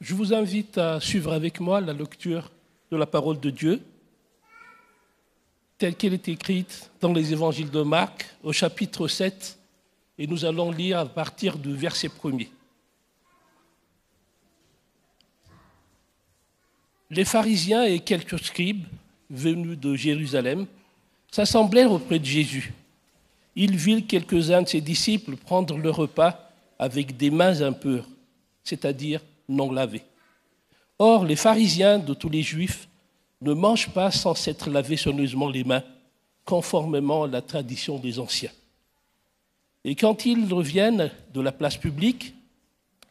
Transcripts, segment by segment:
Je vous invite à suivre avec moi la lecture de la parole de Dieu, telle qu'elle est écrite dans les évangiles de Marc au chapitre 7, et nous allons lire à partir du verset premier. Les pharisiens et quelques scribes venus de Jérusalem s'assemblèrent auprès de Jésus. Ils virent quelques-uns de ses disciples prendre le repas avec des mains impures, c'est-à-dire non lavées. Or, les pharisiens de tous les juifs ne mangent pas sans s'être lavés soigneusement les mains, conformément à la tradition des anciens. Et quand ils reviennent de la place publique,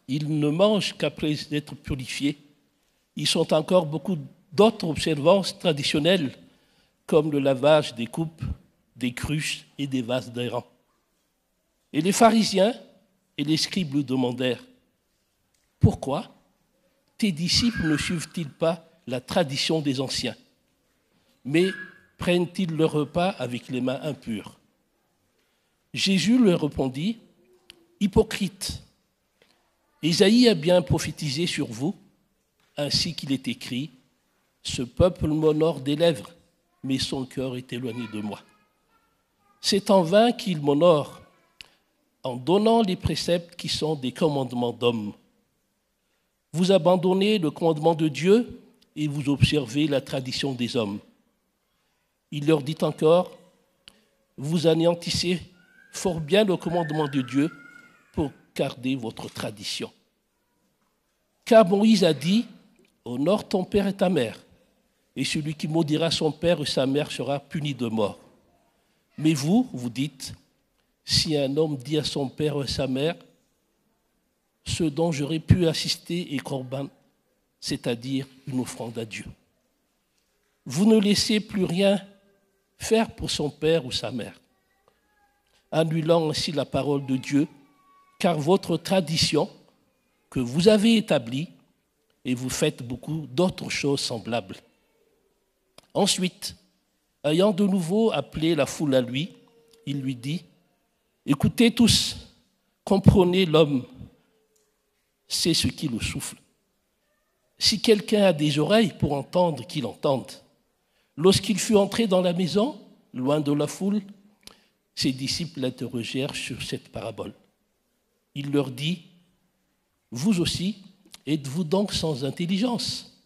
ils ne mangent qu'après être purifiés. Ils sont encore beaucoup d'autres observances traditionnelles, comme le lavage des coupes, des cruches et des vases d'airain. Et les pharisiens et les scribes lui demandèrent Pourquoi tes disciples ne suivent-ils pas la tradition des anciens, mais prennent-ils le repas avec les mains impures? Jésus leur répondit Hypocrite, Isaïe a bien prophétisé sur vous, ainsi qu'il est écrit Ce peuple m'honore des lèvres, mais son cœur est éloigné de moi. C'est en vain qu'il m'honore en donnant les préceptes qui sont des commandements d'hommes. Vous abandonnez le commandement de Dieu et vous observez la tradition des hommes. Il leur dit encore, vous anéantissez fort bien le commandement de Dieu pour garder votre tradition. Car Moïse a dit, honore ton père et ta mère, et celui qui maudira son père et sa mère sera puni de mort. Mais vous, vous dites, si un homme dit à son père et à sa mère, ce dont j'aurais pu assister est corban, c'est-à-dire une offrande à Dieu. Vous ne laissez plus rien faire pour son père ou sa mère, annulant ainsi la parole de Dieu, car votre tradition que vous avez établie, et vous faites beaucoup d'autres choses semblables. Ensuite, ayant de nouveau appelé la foule à lui, il lui dit, Écoutez tous, comprenez l'homme c'est ce qui le souffle. Si quelqu'un a des oreilles pour entendre, qu'il entende. Lorsqu'il fut entré dans la maison, loin de la foule, ses disciples l'interrogèrent sur cette parabole. Il leur dit, Vous aussi, êtes-vous donc sans intelligence?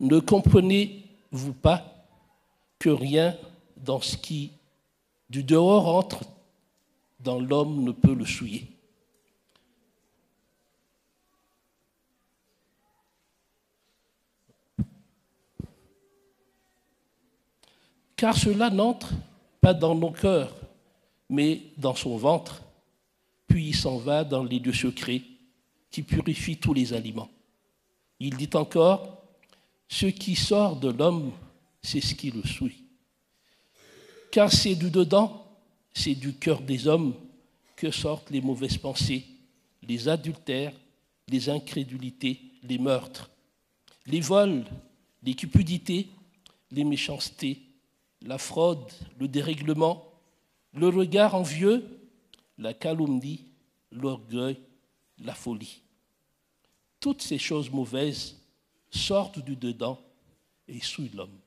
Ne comprenez-vous pas que rien dans ce qui du dehors entre dans l'homme ne peut le souiller? Car cela n'entre pas dans nos cœurs, mais dans son ventre, puis il s'en va dans les lieux secrets qui purifient tous les aliments. Il dit encore, ce qui sort de l'homme, c'est ce qui le souille. Car c'est du dedans, c'est du cœur des hommes que sortent les mauvaises pensées, les adultères, les incrédulités, les meurtres, les vols, les cupidités, les méchancetés, la fraude, le dérèglement, le regard envieux, la calomnie, l'orgueil, la folie. Toutes ces choses mauvaises sortent du dedans et souillent l'homme.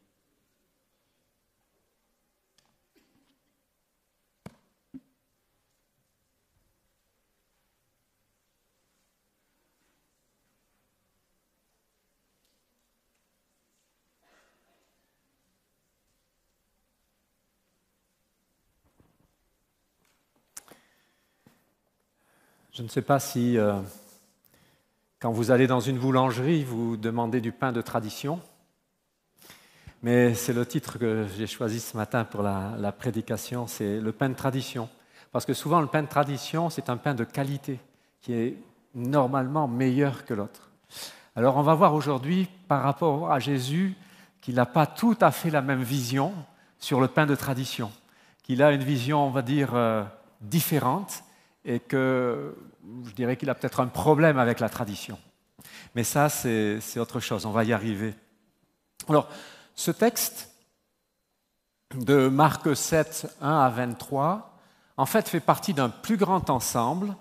Je ne sais pas si, euh, quand vous allez dans une boulangerie, vous demandez du pain de tradition, mais c'est le titre que j'ai choisi ce matin pour la, prédication, c'est le pain de tradition. Parce que souvent, le pain de tradition, c'est un pain de qualité qui est normalement meilleur que l'autre. Alors, on va voir aujourd'hui, par rapport à Jésus, qu'il n'a pas tout à fait la même vision sur le pain de tradition, qu'il a une vision, on va dire, euh, différente et que je dirais qu'il a peut-être un problème avec la tradition. Mais ça, c'est autre chose, on va y arriver. Alors, ce texte de Marc 7, 1 à 23, en fait, fait partie d'un plus grand ensemble,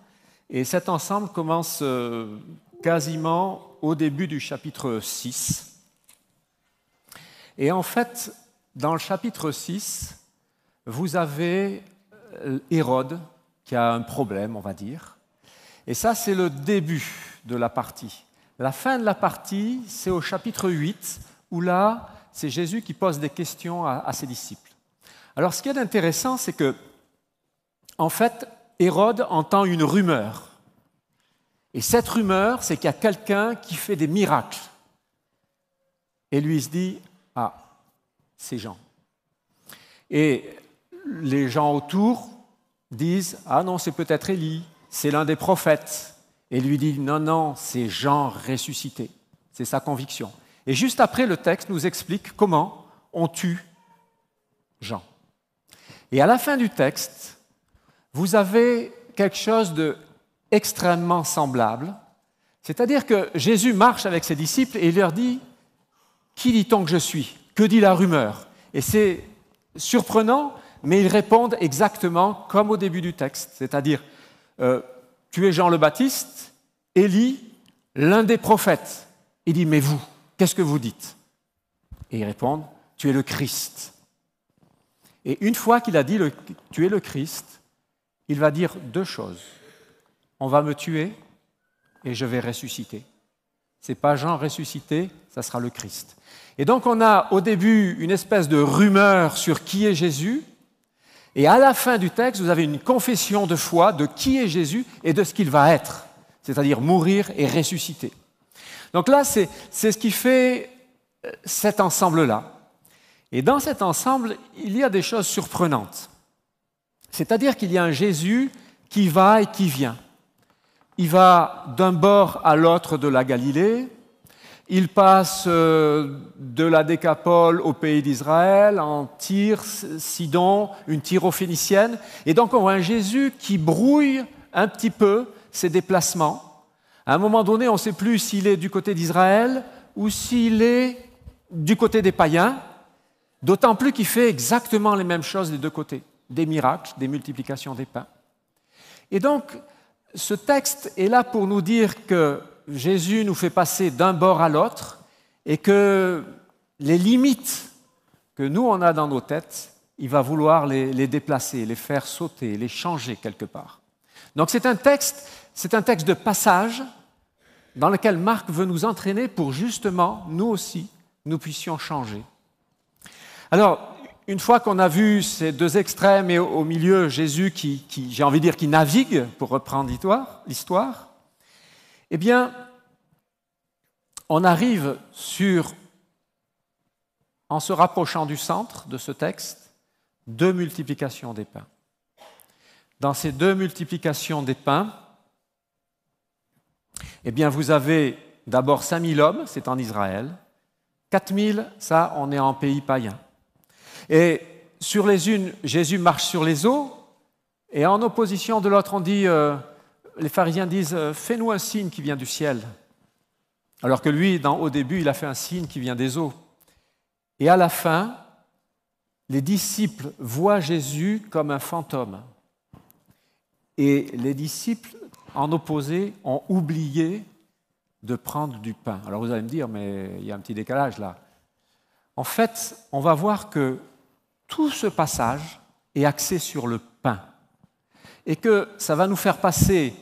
et cet ensemble commence euh, quasiment au début du chapitre 6. Et en fait, dans le chapitre 6, vous avez euh, Hérode qui a un problème, on va dire. Et ça, c'est le début de la partie. La fin de la partie, c'est au chapitre 8, où là, c'est Jésus qui pose des questions à, ses disciples. Alors, ce qui est intéressant, c'est que, en fait, Hérode entend une rumeur. Et cette rumeur, c'est qu'il y a quelqu'un qui fait des miracles. Et lui, il se dit, ah, c'est Jean. Et les gens autour disent, ah non, c'est peut-être Élie, c'est l'un des prophètes. Et lui dit, non, non, c'est Jean ressuscité. C'est sa conviction. Et juste après, le texte nous explique comment on tue Jean. Et à la fin du texte, vous avez quelque chose de semblable. C'est-à-dire que Jésus marche avec ses disciples et il leur dit Qui dit-on que je suis? Que dit la rumeur? Et c'est surprenant, mais ils répondent exactement comme au début du texte, c'est-à-dire euh, Tu es Jean le Baptiste, Élie, l'un des prophètes. Il dit Mais vous, qu'est-ce que vous dites? Et ils répondent Tu es le Christ. Et une fois qu'il a dit Tu es le Christ, il va dire deux choses on va me tuer et je vais ressusciter. Ce n'est pas Jean ressuscité, ça sera le Christ. Et donc on a au début une espèce de rumeur sur qui est Jésus, et à la fin du texte, vous avez une confession de foi de qui est Jésus et de ce qu'il va être, c'est-à-dire mourir et ressusciter. Donc là, c'est ce qui fait euh, cet ensemble-là. Et dans cet ensemble, il y a des choses surprenantes. C'est-à-dire qu'il y a un Jésus qui va et qui vient. Il va d'un bord à l'autre de la Galilée. Il passe euh, de la Décapole au pays d'Israël, en Tyr, Sidon, une tyrophénicienne. Et donc on voit un Jésus qui brouille un petit peu ses déplacements. À un moment donné, on ne sait plus s'il est du côté d'Israël ou s'il est du côté des païens, d'autant plus qu'il fait exactement les mêmes choses des deux côtés, des miracles, des multiplications des pains. Et donc, ce texte est là pour nous dire que Jésus nous fait passer d'un bord à l'autre et que les limites que nous, on a dans nos têtes, il va vouloir les, déplacer, les faire sauter, les changer quelque part. Donc c'est un texte, c'est un texte de passage dans lequel Marc veut nous entraîner pour justement, nous aussi, nous puissions changer. Alors, une fois qu'on a vu ces deux extrêmes et au milieu Jésus qui, j'ai envie de dire, qui navigue, pour reprendre l'histoire, eh bien, on arrive sur, en se rapprochant du centre de ce texte, deux multiplications des pains. Dans ces deux multiplications des pains, eh bien, vous avez d'abord 5000 hommes, c'est en Israël, 4000, ça, on est en pays païen. Et sur les unes, Jésus marche sur les eaux, et en opposition de l'autre, on dit, euh, les pharisiens disent, euh, fais-nous un signe qui vient du ciel. Alors que lui, au début, il a fait un signe qui vient des eaux. Et à la fin, les disciples voient Jésus comme un fantôme. Et les disciples, en opposé, ont oublié de prendre du pain. Alors vous allez me dire, mais il y a un petit décalage là. En fait, on va voir que tout ce passage est axé sur le. Et que ça va nous faire passer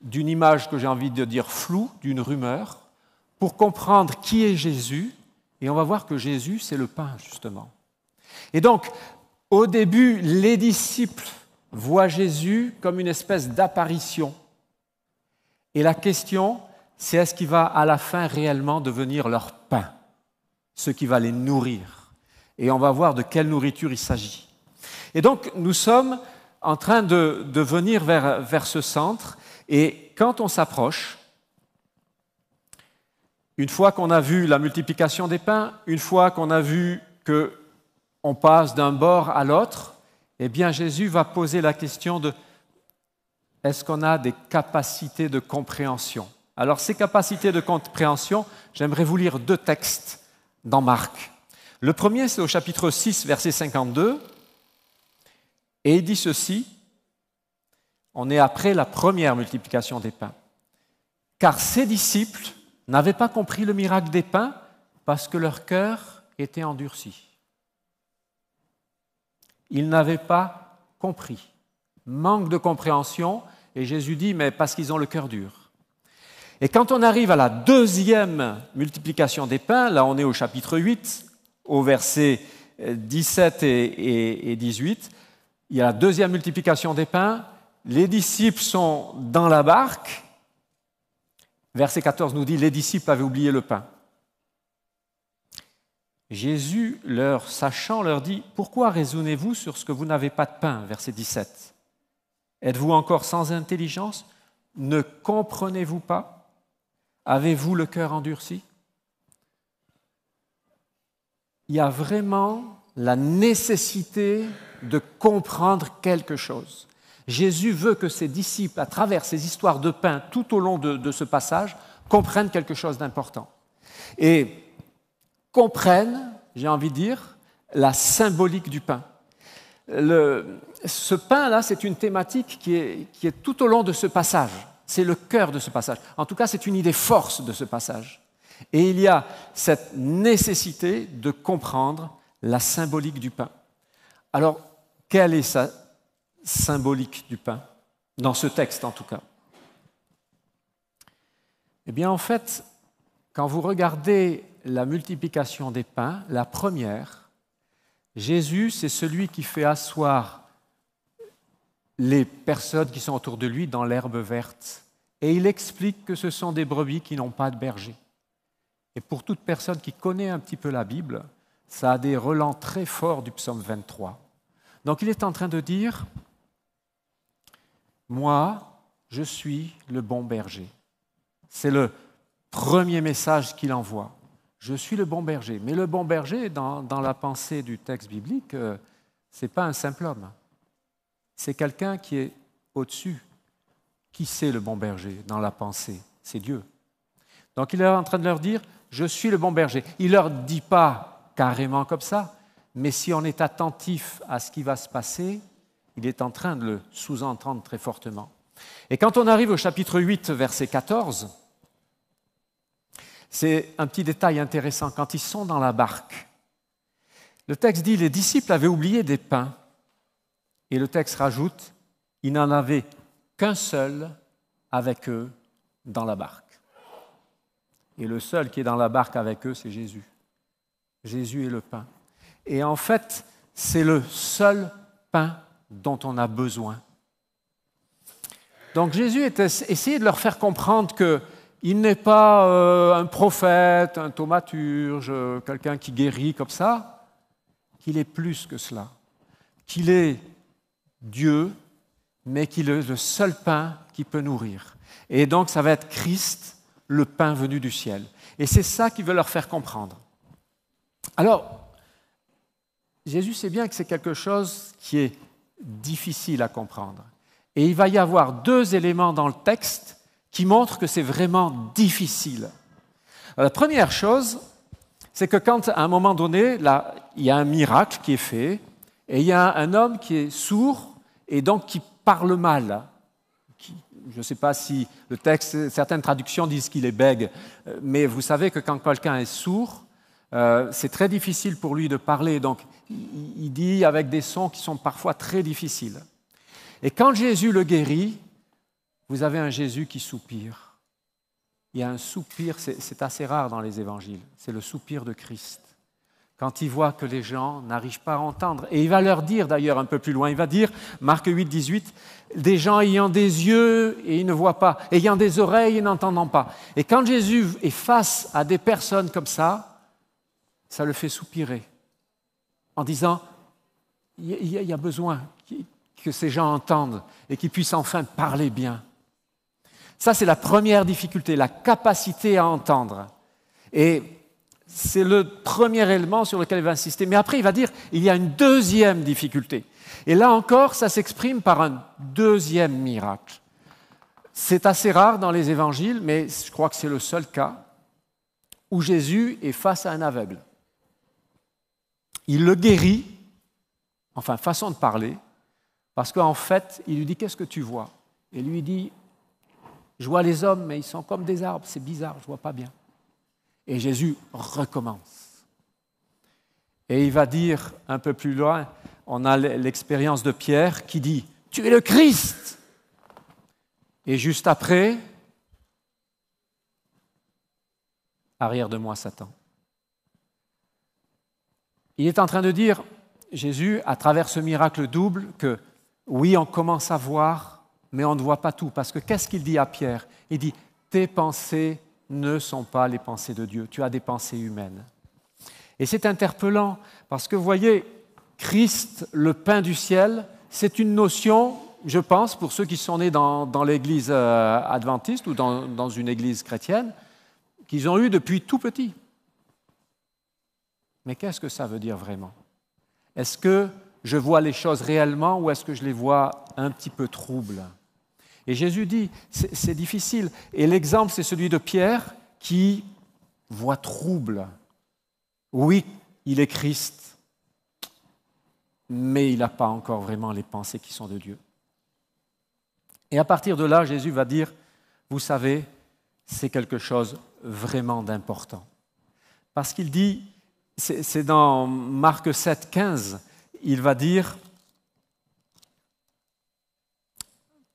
d'une image que j'ai envie de dire floue, d'une rumeur, pour comprendre qui est Jésus. Et on va voir que Jésus, c'est le pain, justement. Et donc, au début, les disciples voient Jésus comme une espèce d'apparition. Et la question, c'est est-ce qu'il va à la fin réellement devenir leur pain, ce qui va les nourrir? Et on va voir de quelle nourriture il s'agit. Et donc, nous sommes en train de, venir vers, ce centre, et quand on s'approche, une fois qu'on a vu la multiplication des pains, une fois qu'on a vu que on passe d'un bord à l'autre, eh bien Jésus va poser la question de est-ce qu'on a des capacités de compréhension? Alors ces capacités de compréhension, j'aimerais vous lire deux textes dans Marc. Le premier, c'est au chapitre 6, verset 52. Et il dit ceci, on est après la première multiplication des pains. car ses disciples n'avaient pas compris le miracle des pains parce que leur cœur était endurci. Ils n'avaient pas compris. Manque de compréhension, et Jésus dit, mais parce qu'ils ont le cœur dur. Et quand on arrive à la deuxième multiplication des pains, là on est au chapitre 8, au verset 17 et 18, il y a la deuxième multiplication des pains, les disciples sont dans la barque, verset 14 nous dit, les disciples avaient oublié le pain. Jésus, leur sachant, leur dit, pourquoi raisonnez-vous sur ce que vous n'avez pas de pain? Verset 17. Êtes-vous encore sans intelligence? Ne comprenez-vous pas? Avez-vous le cœur endurci? Il y a vraiment la nécessité de comprendre quelque chose. Jésus veut que ses disciples, à travers ces histoires de pain tout au long de, ce passage, comprennent quelque chose d'important. Et comprennent, j'ai envie de dire, la symbolique du pain. ce pain-là, c'est une thématique qui est, qui est tout au long de ce passage. C'est le cœur de ce passage. En tout cas, c'est une idée force de ce passage. Et il y a cette nécessité de comprendre la symbolique du pain. Alors, quelle est sa symbolique du pain Dans ce texte, en tout cas? Eh bien, en fait, quand vous regardez la multiplication des pains, la première, Jésus, c'est celui qui fait asseoir les personnes qui sont autour de lui dans l'herbe verte. Et il explique que ce sont des brebis qui n'ont pas de berger. Et pour toute personne qui connaît un petit peu la Bible, ça a des relents très forts du psaume 23. Donc il est en train de dire, moi, je suis le bon berger. C'est le premier message qu'il envoie. Je suis le bon berger. Mais le bon berger, dans, la pensée du texte biblique, euh, ce n'est pas un simple homme. C'est quelqu'un qui est au-dessus. Qui c'est le bon berger dans la pensée? C'est Dieu. Donc il est en train de leur dire, je suis le bon berger. Il ne leur dit pas carrément comme ça, mais si on est attentif à ce qui va se passer, il est en train de le sous-entendre très fortement. Et quand on arrive au chapitre 8, verset 14, c'est un petit détail intéressant. Quand ils sont dans la barque, le texte dit, les disciples avaient oublié des pains. Et le texte rajoute, ils n'en avaient qu'un seul avec eux dans la barque. Et le seul qui est dans la barque avec eux, c'est Jésus. Jésus est le pain. Et en fait, c'est le seul pain dont on a besoin. Donc Jésus essayé de leur faire comprendre qu'il n'est pas euh, un prophète, un thaumaturge, quelqu'un qui guérit comme ça, qu'il est plus que cela, qu'il est Dieu, mais qu'il est le seul pain qui peut nourrir. Et donc ça va être Christ, le pain venu du ciel. Et c'est ça qu'il veut leur faire comprendre. Alors, Jésus sait bien que c'est quelque chose qui est difficile à comprendre. Et il va y avoir deux éléments dans le texte qui montrent que c'est vraiment difficile. la première chose, c'est que quand à un moment donné, là, il y a un miracle qui est fait, et il y a un homme qui est sourd et donc qui parle mal. je ne sais pas si le texte, certaines traductions disent qu'il est bègue, mais vous savez que quand quelqu'un est sourd, euh, c'est très difficile pour lui de parler, donc il dit avec des sons qui sont parfois très difficiles. Et quand Jésus le guérit, vous avez un Jésus qui soupire. Il y a un soupir, c'est assez rare dans les évangiles, c'est le soupir de Christ. Quand il voit que les gens n'arrivent pas à entendre. Et il va leur dire d'ailleurs un peu plus loin, il va dire, Marc 8, 18, des gens ayant des yeux et ils ne voient pas, ayant des oreilles et n'entendant pas. Et quand Jésus est face à des personnes comme ça, ça le fait soupirer en disant, il y a besoin que ces gens entendent et qu'ils puissent enfin parler bien. Ça, c'est la première difficulté, la capacité à entendre. Et c'est le premier élément sur lequel il va insister. Mais après, il va dire, il y a une deuxième difficulté. Et là encore, ça s'exprime par un deuxième miracle. C'est assez rare dans les évangiles, mais je crois que c'est le seul cas où Jésus est face à un aveugle. Il le guérit, enfin façon de parler, parce qu'en fait, il lui dit Qu'est-ce que tu vois? Et lui dit Je vois les hommes, mais ils sont comme des arbres, c'est bizarre, je ne vois pas bien. Et Jésus recommence. Et il va dire un peu plus loin, on a l'expérience de Pierre qui dit, Tu es le Christ. Et juste après, arrière de moi Satan. Il est en train de dire, Jésus, à travers ce miracle double, que oui, on commence à voir, mais on ne voit pas tout. Parce que qu'est-ce qu'il dit à Pierre? Il dit, tes pensées ne sont pas les pensées de Dieu, tu as des pensées humaines. Et c'est interpellant, parce que vous voyez, Christ, le pain du ciel, c'est une notion, je pense, pour ceux qui sont nés dans, l'église euh, adventiste ou dans, dans une église chrétienne, qu'ils ont eu depuis tout petit. Mais qu'est-ce que ça veut dire vraiment? Est-ce que je vois les choses réellement ou est-ce que je les vois un petit peu troubles? Et Jésus dit, c'est difficile. Et l'exemple, c'est celui de Pierre qui voit trouble. Oui, il est Christ, mais il n'a pas encore vraiment les pensées qui sont de Dieu. Et à partir de là, Jésus va dire, vous savez, c'est quelque chose vraiment d'important. Parce qu'il dit, c'est dans Marc 7, 15, il va dire,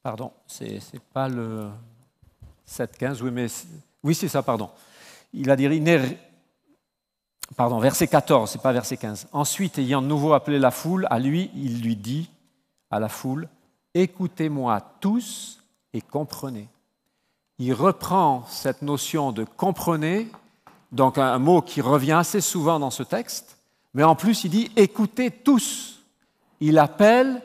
pardon, c'est pas le 7, 15, oui, mais oui, c'est ça, pardon. Il va dire, pardon, verset 14, c'est pas verset 15. Ensuite, ayant de nouveau appelé la foule, à lui, il lui dit à la foule, écoutez-moi tous et comprenez il reprend cette notion de comprenez, donc un mot qui revient assez souvent dans ce texte, mais en plus il dit écoutez tous. Il appelle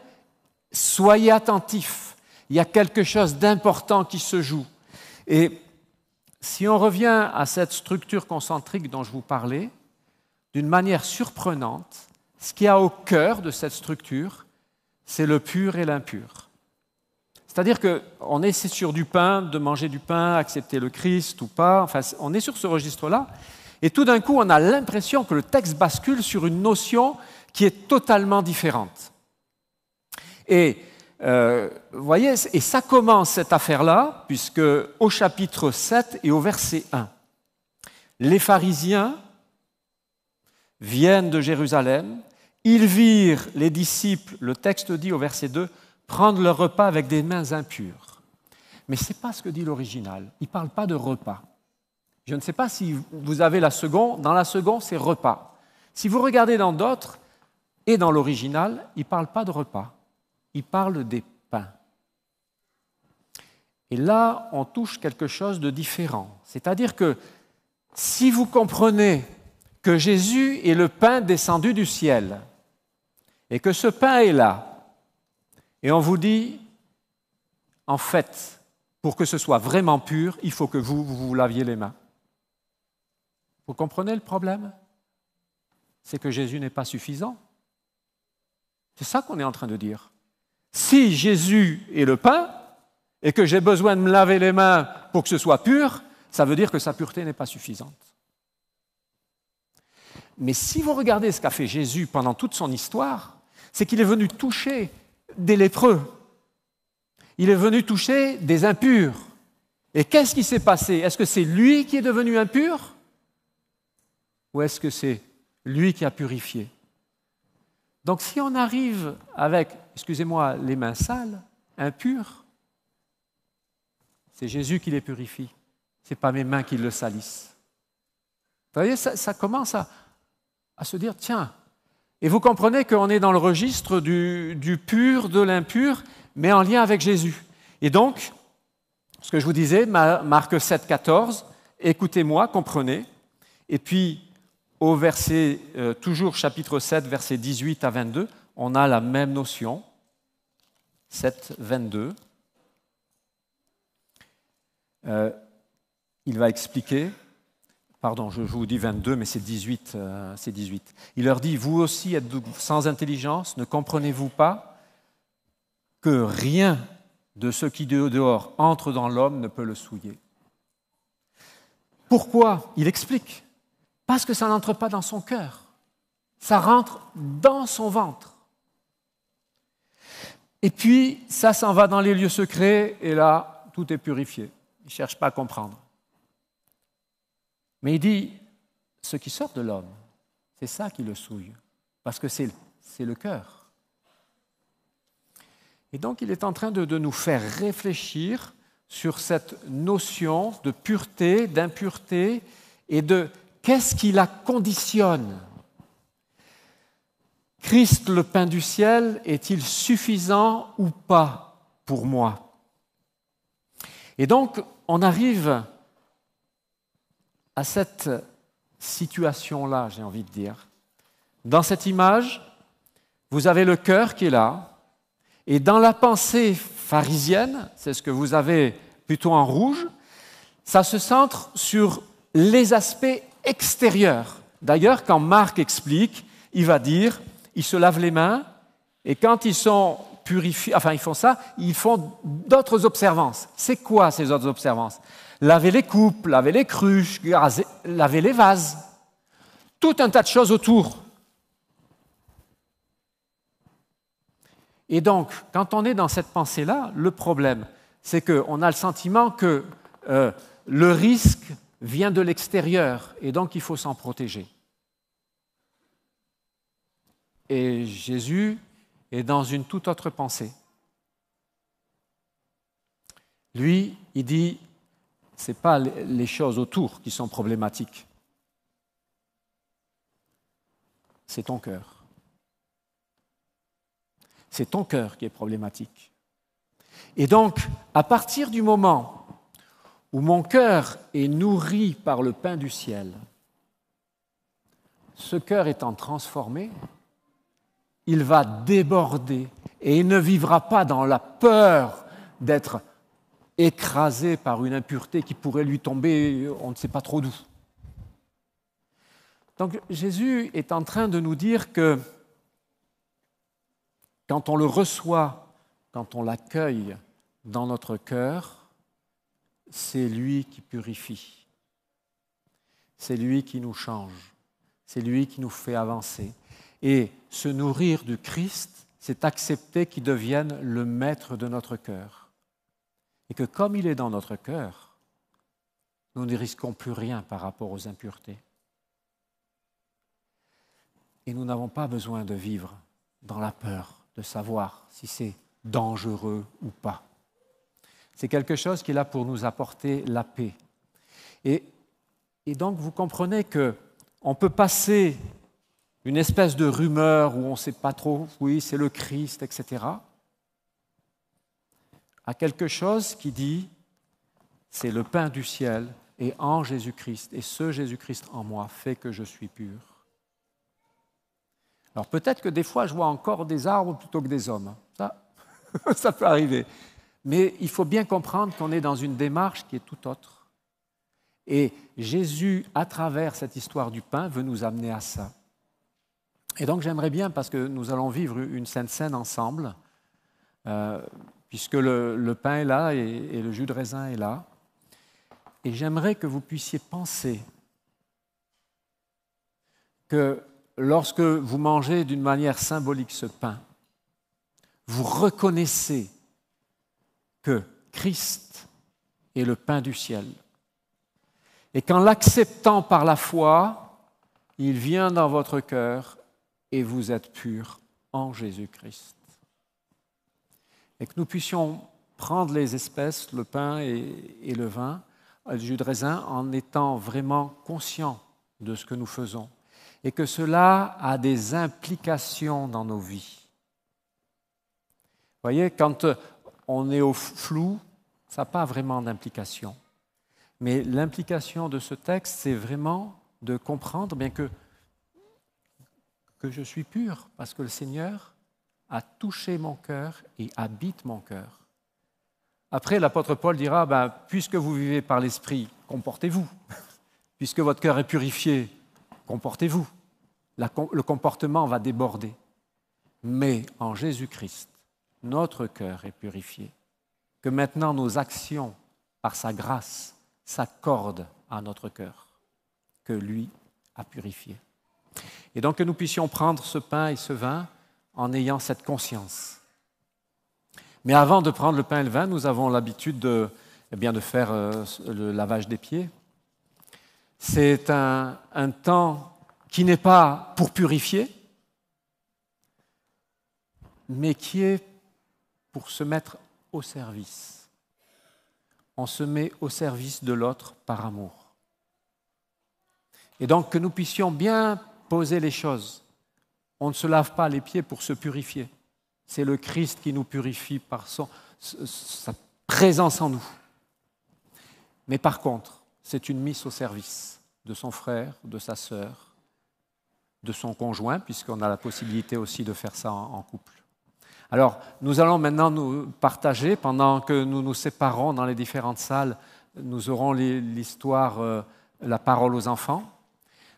soyez attentifs. Il y a quelque chose d'important qui se joue. Et si on revient à cette structure concentrique dont je vous parlais, d'une manière surprenante, ce qui a au cœur de cette structure, c'est le pur et l'impur. C'est-à-dire qu'on est sur du pain, de manger du pain, accepter le Christ ou pas, enfin, on est sur ce registre-là, et tout d'un coup, on a l'impression que le texte bascule sur une notion qui est totalement différente. Et euh, voyez, et ça commence cette affaire-là, puisque au chapitre 7 et au verset 1, les pharisiens viennent de Jérusalem, ils virent les disciples, le texte dit au verset 2, prendre leur repas avec des mains impures. Mais ce n'est pas ce que dit l'original. Il ne parle pas de repas. Je ne sais pas si vous avez la seconde. Dans la seconde, c'est repas. Si vous regardez dans d'autres et dans l'original, il ne parle pas de repas. Il parle des pains. Et là, on touche quelque chose de différent. C'est-à-dire que si vous comprenez que Jésus est le pain descendu du ciel, et que ce pain est là, et on vous dit, en fait, pour que ce soit vraiment pur, il faut que vous, vous laviez les mains. Vous comprenez le problème? C'est que Jésus n'est pas suffisant. C'est ça qu'on est en train de dire. Si Jésus est le pain et que j'ai besoin de me laver les mains pour que ce soit pur, ça veut dire que sa pureté n'est pas suffisante. Mais si vous regardez ce qu'a fait Jésus pendant toute son histoire, c'est qu'il est venu toucher des lépreux. Il est venu toucher des impurs. Et qu'est-ce qui s'est passé? Est-ce que c'est lui qui est devenu impur? Ou est-ce que c'est lui qui a purifié? Donc si on arrive avec, excusez-moi, les mains sales, impures, c'est Jésus qui les purifie. Ce n'est pas mes mains qui le salissent. Vous voyez, ça, commence à, à se dire, tiens, et vous comprenez qu'on est dans le registre du, pur, de l'impur, mais en lien avec Jésus. Et donc, ce que je vous disais, Marc 7, 14, écoutez-moi, comprenez. Et puis, au verset, euh, toujours chapitre 7, verset 18 à 22, on a la même notion. 7, 22. Euh, il va expliquer Pardon, je vous dis 22, mais c'est 18, euh, c'est 18. Il leur dit, vous aussi êtes sans intelligence, ne comprenez-vous pas que rien de ce qui de dehors entre dans l'homme ne peut le souiller? Pourquoi? Il explique. Parce que ça n'entre pas dans son cœur. Ça rentre dans son ventre. Et puis, ça s'en va dans les lieux secrets, et là, tout est purifié. Il ne cherche pas à comprendre. Mais il dit, ce qui sort de l'homme, c'est ça qui le souille, parce que c'est le cœur. Et donc il est en train de, de nous faire réfléchir sur cette notion de pureté, d'impureté et de qu'est-ce qui la conditionne. Christ, le pain du ciel, est-il suffisant ou pas pour moi? Et donc, on arrive à cette situation-là, j'ai envie de dire. Dans cette image, vous avez le cœur qui est là, et dans la pensée pharisienne, c'est ce que vous avez plutôt en rouge, ça se centre sur les aspects extérieurs. D'ailleurs, quand Marc explique, il va dire, ils se lavent les mains, et quand ils sont purifiés, enfin ils font ça, ils font d'autres observances. C'est quoi ces autres observances? Laver les coupes, laver les cruches, laver les vases, tout un tas de choses autour. Et donc, quand on est dans cette pensée-là, le problème, c'est qu'on a le sentiment que euh, le risque vient de l'extérieur et donc il faut s'en protéger. Et Jésus est dans une toute autre pensée. Lui, il dit, ce n'est pas les choses autour qui sont problématiques, c'est ton cœur. C'est ton cœur qui est problématique. Et donc, à partir du moment où mon cœur est nourri par le pain du ciel, ce cœur étant transformé, il va déborder et il ne vivra pas dans la peur d'être écrasé par une impureté qui pourrait lui tomber, on ne sait pas trop d'où. Donc Jésus est en train de nous dire que quand on le reçoit, quand on l'accueille dans notre cœur, c'est lui qui purifie. C'est lui qui nous change. C'est lui qui nous fait avancer. Et se nourrir du Christ, c'est accepter qu'il devienne le maître de notre cœur. Et que comme il est dans notre cœur, nous ne risquons plus rien par rapport aux impuretés. Et nous n'avons pas besoin de vivre dans la peur de savoir si c'est dangereux ou pas. C'est quelque chose qui est là pour nous apporter la paix. Et, et donc vous comprenez que on peut passer une espèce de rumeur où on ne sait pas trop, oui, c'est le Christ, etc., à quelque chose qui dit, c'est le pain du ciel et en Jésus-Christ, et ce Jésus-Christ en moi fait que je suis pur. Alors peut-être que des fois, je vois encore des arbres plutôt que des hommes. Ça, ça peut arriver. Mais il faut bien comprendre qu'on est dans une démarche qui est tout autre. Et Jésus, à travers cette histoire du pain, veut nous amener à ça. Et donc j'aimerais bien, parce que nous allons vivre une sainte scène ensemble, euh, puisque le, pain est là et, et le jus de raisin est là, et j'aimerais que vous puissiez penser que lorsque vous mangez d'une manière symbolique ce pain, vous reconnaissez que Christ est le pain du ciel. Et qu'en l'acceptant par la foi, il vient dans votre cœur et vous êtes pur en Jésus-Christ. Et que nous puissions prendre les espèces, le pain et, le vin, le jus de raisin, en étant vraiment conscients de ce que nous faisons. Et que cela a des implications dans nos vies. Vous voyez, quand on est au flou, ça n'a pas vraiment d'implication. Mais l'implication de ce texte, c'est vraiment de comprendre bien que, je suis pur, parce que le Seigneur a touché mon cœur et habite mon cœur. Après, l'apôtre Paul dira, ben, puisque vous vivez par l'Esprit, comportez-vous. Puisque votre cœur est purifié, comportez-vous. Le comportement va déborder. Mais en Jésus-Christ, notre cœur est purifié, que maintenant nos actions, par sa grâce, s'accordent à notre cœur, que lui a purifié. Et donc que nous puissions prendre ce pain et ce vin en ayant cette conscience. Mais avant de prendre le pain et le vin, nous avons l'habitude de, eh bien, de faire euh, le lavage des pieds. C'est un, un temps qui n'est pas pour purifier, mais qui est pour se mettre au service. On se met au service de l'autre par amour. Et donc que nous puissions bien poser les choses. On ne se lave pas les pieds pour se purifier. C'est le Christ qui nous purifie par sa présence en nous. Mais par contre, c'est une mise au service de son frère, de sa sœur, de son conjoint, puisqu'on a la possibilité aussi de faire ça en, couple. Alors, nous allons maintenant nous partager, pendant que nous nous séparons dans les différentes salles, nous aurons l'histoire, euh, la parole aux enfants.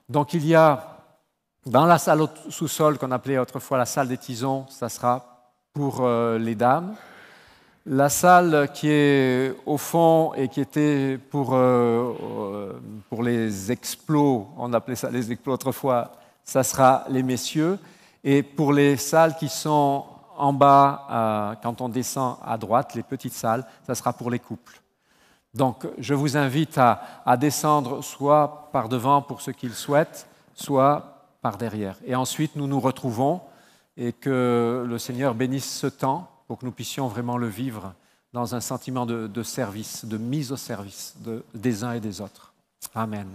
Donc il y a dans la salle sous-sol qu'on appelait autrefois la salle des tisons, ça sera pour euh, les dames. La salle qui est au fond et qui était pour, euh, euh, pour les explos, on appelait ça les explos autrefois, ça sera les messieurs. Et pour les salles qui sont en bas, quand on descend à droite, les petites salles, ça sera pour les couples. Donc je vous invite à, descendre soit par devant pour ceux qui le souhaitent, soit derrière. Et ensuite, nous nous retrouvons et que le Seigneur bénisse ce temps pour que nous puissions vraiment le vivre dans un sentiment de, service, de mise au service des uns et des autres. Amen.